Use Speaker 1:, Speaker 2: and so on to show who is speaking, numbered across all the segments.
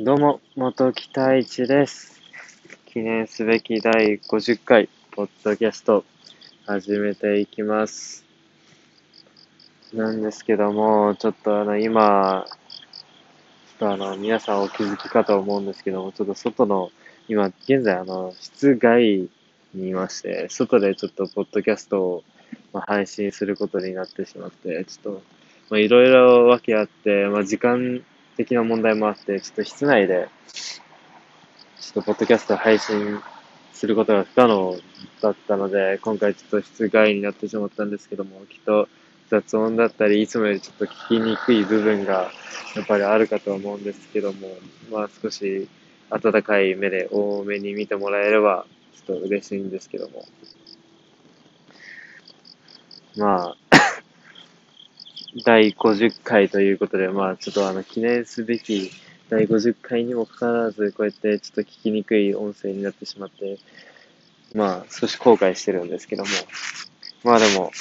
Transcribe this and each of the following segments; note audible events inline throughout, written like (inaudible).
Speaker 1: どうも、元木太一です。記念すべき第50回、ポッドキャスト、始めていきます。なんですけども、ちょっとあの、今、ちょっとあの、皆さんお気づきかと思うんですけども、ちょっと外の、今、現在あの、室外にいまして、外でちょっとポッドキャストを、ま、配信することになってしまって、ちょっと、まあ、いろいろ訳あって、まあ、時間的な問題もあって、ちょっと室内で、ちょっとポッドキャスト配信することが不可能だったので、今回ちょっと室外になってしまったんですけども、きっと雑音だったり、いつもよりちょっと聞きにくい部分がやっぱりあるかと思うんですけども、まあ少し温かい目で多めに見てもらえれば、ちょっと嬉しいんですけども。まあ、第50回ということで、まあちょっとあの記念すべき第50回にもかかわらず、こうやってちょっと聞きにくい音声になってしまって、まあ少し後悔してるんですけども、まあでも、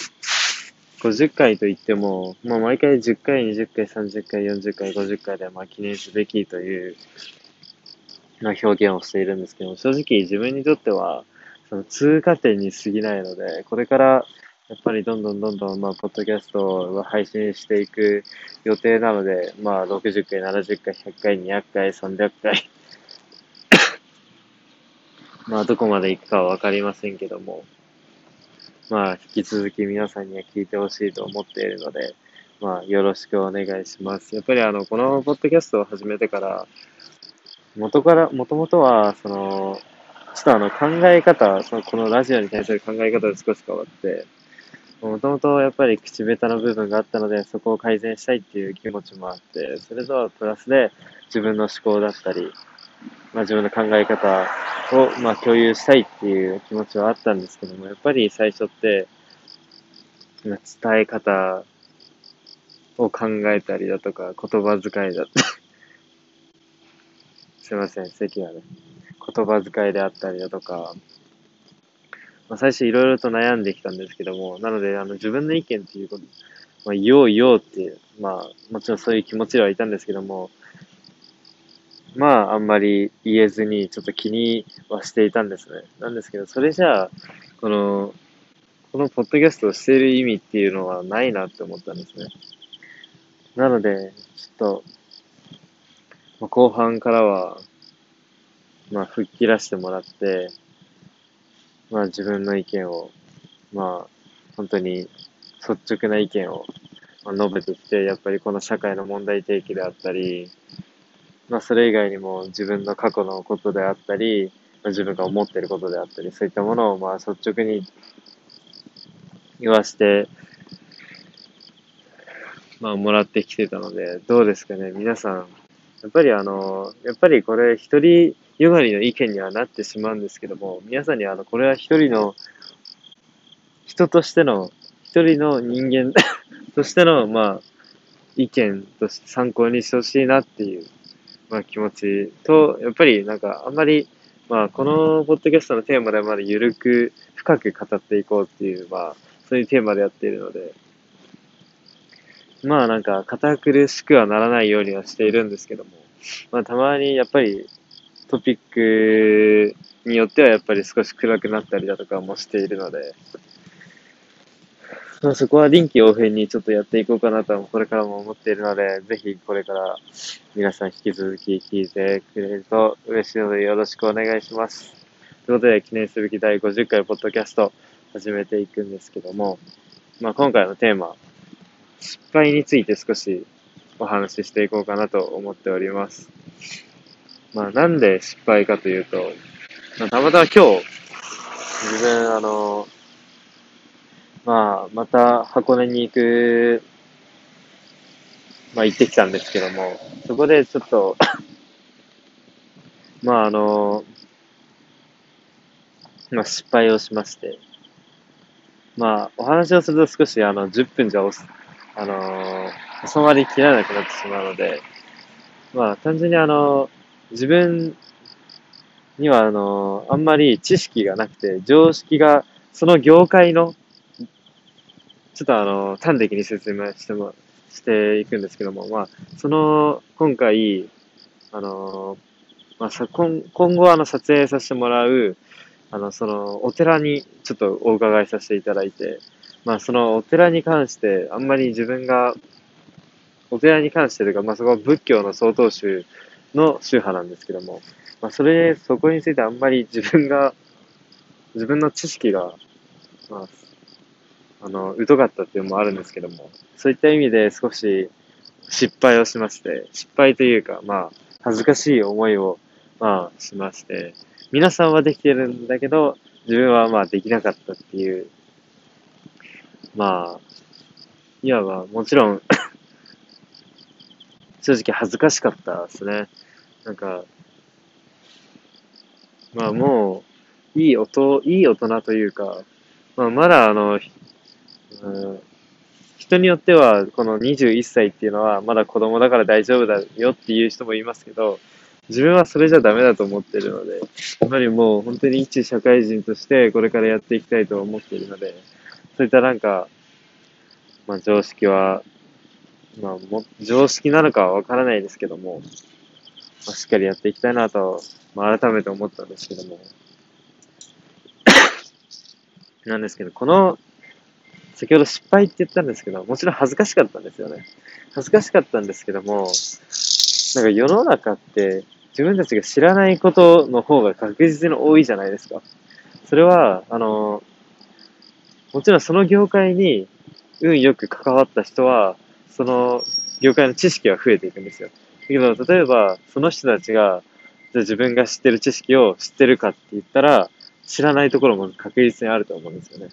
Speaker 1: 50回といっても、まあ毎回10回、20回、30回、40回、50回でまあ記念すべきという、まあ、表現をしているんですけども、正直自分にとっては、その通過点に過ぎないので、これからやっぱりどんどんどんどん、まあ、ポッドキャストを配信していく予定なので、まあ、60回、70回、100回、200回、300回。(coughs) まあ、どこまで行くかはわかりませんけども、まあ、引き続き皆さんには聞いてほしいと思っているので、まあ、よろしくお願いします。やっぱりあの、このポッドキャストを始めてから、元から、もともとは、その、ちょっとあの、考え方、その、このラジオに対する考え方が少し変わって、もともとやっぱり口下手な部分があったので、そこを改善したいっていう気持ちもあって、それとはプラスで自分の思考だったり、まあ自分の考え方をまあ共有したいっていう気持ちはあったんですけども、やっぱり最初って、まあ伝え方を考えたりだとか、言葉遣いだったり、(laughs) すいません、席がね、言葉遣いであったりだとか、まあ、最初いろいろと悩んできたんですけども、なので、あの、自分の意見っていうこと、まあ、言おう言おうっていう、まあ、もちろんそういう気持ちではいたんですけども、まあ、あんまり言えずに、ちょっと気にはしていたんですね。なんですけど、それじゃあ、この、このポッドキャストをしている意味っていうのはないなって思ったんですね。なので、ちょっと、まあ、後半からは、まあ、吹っ切らしてもらって、まあ自分の意見を、まあ本当に率直な意見を述べてきて、やっぱりこの社会の問題提起であったり、まあそれ以外にも自分の過去のことであったり、自分が思っていることであったり、そういったものをまあ率直に言わして、まあもらってきてたので、どうですかね、皆さん。やっぱりあの、やっぱりこれ一人よがりの意見にはなってしまうんですけども、皆さんにあの、これは一人の、人としての、一人の人間 (laughs) としての、まあ、意見として参考にしてほしいなっていう、まあ気持ちと、やっぱりなんかあんまり、まあこのポッドキャストのテーマではまだ緩く、深く語っていこうっていう、まあ、そういうテーマでやっているので、まあなんか堅苦しくはならないようにはしているんですけども、まあたまにやっぱりトピックによってはやっぱり少し暗くなったりだとかもしているので、まあ、そこは臨機応変にちょっとやっていこうかなとはこれからも思っているので、ぜひこれから皆さん引き続き聞いてくれると嬉しいのでよろしくお願いします。ということで記念すべき第50回ポッドキャスト始めていくんですけども、まあ今回のテーマ、失敗について少しお話ししていこうかなと思っております。まあ、なんで失敗かというと、まあ、たまたま今日、自分、あの、まあ、また箱根に行く、まあ、行ってきたんですけども、そこでちょっと、(coughs) まあ、あの、まあ、失敗をしまして、まあ、お話をすると少し、あの、10分じゃおす、あの、収まりきらなくなってしまうので、まあ、単純にあの、自分には、あの、あんまり知識がなくて、常識が、その業界の、ちょっとあの、端的に説明しても、していくんですけども、まあ、その、今回、あの、まあ、さ今今後あの撮影させてもらう、あの、その、お寺にちょっとお伺いさせていただいて、まあ、そのお寺に関して、あんまり自分が、お寺に関してというか、まあ、そこは仏教の曹洞宗の宗派なんですけども、まあ、それ、そこについてあんまり自分が、自分の知識が、まあ、あの、疎かったっていうのもあるんですけども、そういった意味で少し失敗をしまして、失敗というか、まあ、恥ずかしい思いを、まあ、しまして、皆さんはできてるんだけど、自分はまあできなかったっていう、まあ、いわばもちろん正直恥ずかしかったですね。なんか、まあもう、いい音、いい大人というか、まあまだあの、うん、人によっては、この21歳っていうのは、まだ子供だから大丈夫だよっていう人もいますけど、自分はそれじゃダメだと思ってるので、やっぱりもう本当に一社会人としてこれからやっていきたいと思っているので、そういったなんか、まあ常識は、まあも、常識なのかはわからないですけども、まあ、しっかりやっていきたいなと、まあ改めて思ったんですけども、(coughs) なんですけど、この、先ほど失敗って言ったんですけど、もちろん恥ずかしかったんですよね。恥ずかしかったんですけども、なんか世の中って自分たちが知らないことの方が確実に多いじゃないですか。それは、あの、もちろんその業界に運よく関わった人は、その業界の知識は増えていくんですよ。だけど、例えば、その人たちが、じゃ自分が知ってる知識を知ってるかって言ったら、知らないところも確実にあると思うんですよね。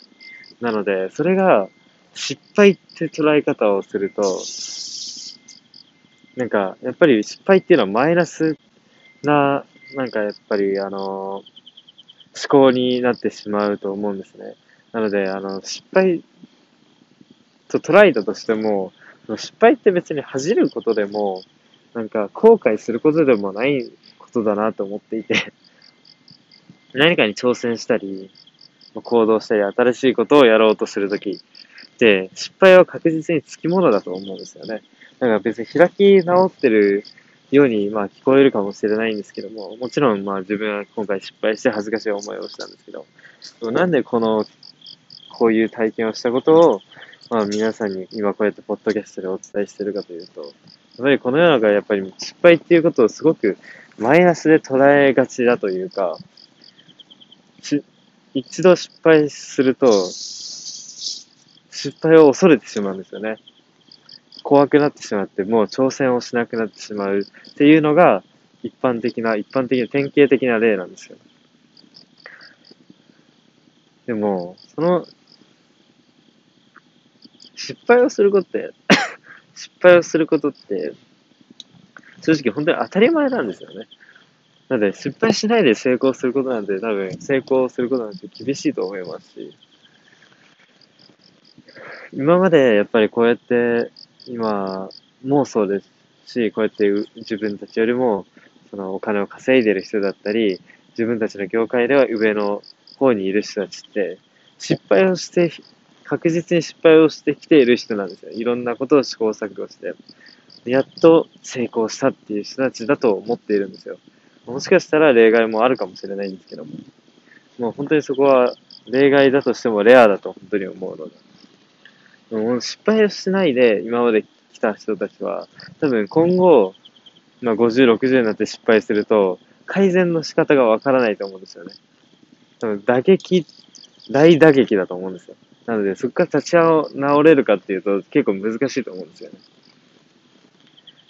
Speaker 1: なので、それが失敗って捉え方をすると、なんか、やっぱり失敗っていうのはマイナスな、なんかやっぱり、あの、思考になってしまうと思うんですね。なので、あの、失敗と捉えたとしても、失敗って別に恥じることでも、なんか後悔することでもないことだなと思っていて (laughs) 何かに挑戦したり、行動したり、新しいことをやろうとするときって、失敗は確実につきものだと思うんですよね。なんか別に開き直ってるように、まあ聞こえるかもしれないんですけども、もちろんまあ自分は今回失敗して恥ずかしい思いをしたんですけど、なんでこの、こういう体験をしたことを、まあ皆さんに今こうやってポッドキャストでお伝えしてるかというと、やっぱりこの世の中やっぱり失敗っていうことをすごくマイナスで捉えがちだというか、一度失敗すると、失敗を恐れてしまうんですよね。怖くなってしまって、もう挑戦をしなくなってしまうっていうのが、一般的な、一般的な典型的な例なんですよ。でも、その、失敗をすることって、(laughs) 失敗をすることって、正直本当に当たり前なんですよね。なので、失敗しないで成功することなんて、多分、成功することなんて厳しいと思いますし、今までやっぱりこうやって今もそうですし、こうやって自分たちよりもそのお金を稼いでる人だったり、自分たちの業界では上の方にいる人たちって、失敗をして、確実に失敗をしてきている人なんですよ。いろんなことを試行錯誤して、やっと成功したっていう人たちだと思っているんですよ。もしかしたら例外もあるかもしれないんですけども、もう本当にそこは例外だとしてもレアだと本当に思うので。もう失敗をしないで今まで来た人たちは、多分今後、まあ、50、60になって失敗すると、改善の仕方がわからないと思うんですよね。多分打撃、大打撃だと思うんですよ。なので、そこから立ち直れるかっていうと結構難しいと思うんですよね。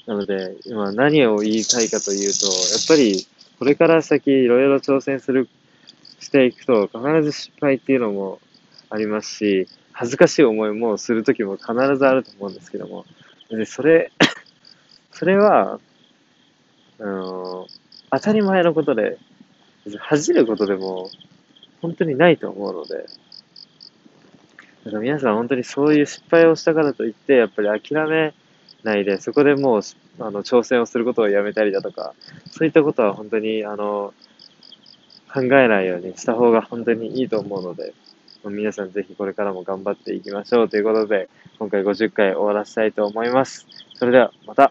Speaker 1: なので、今何を言いたいかというと、やっぱりこれから先いろいろ挑戦する、していくと必ず失敗っていうのもありますし、恥ずかしい思いもするときも必ずあると思うんですけども、で、それ (coughs) それは、あの当たり前のことで、恥じることでも本当にないと思うので、だから皆さん本当にそういう失敗をしたからといって、やっぱり諦めないで、そこでもう、あの、挑戦をすることをやめたりだとか、そういったことは本当に、あの、考えないようにした方が本当にいいと思うので、皆さんぜひこれからも頑張っていきましょうということで、今回50回終わらせたいと思います。それではまた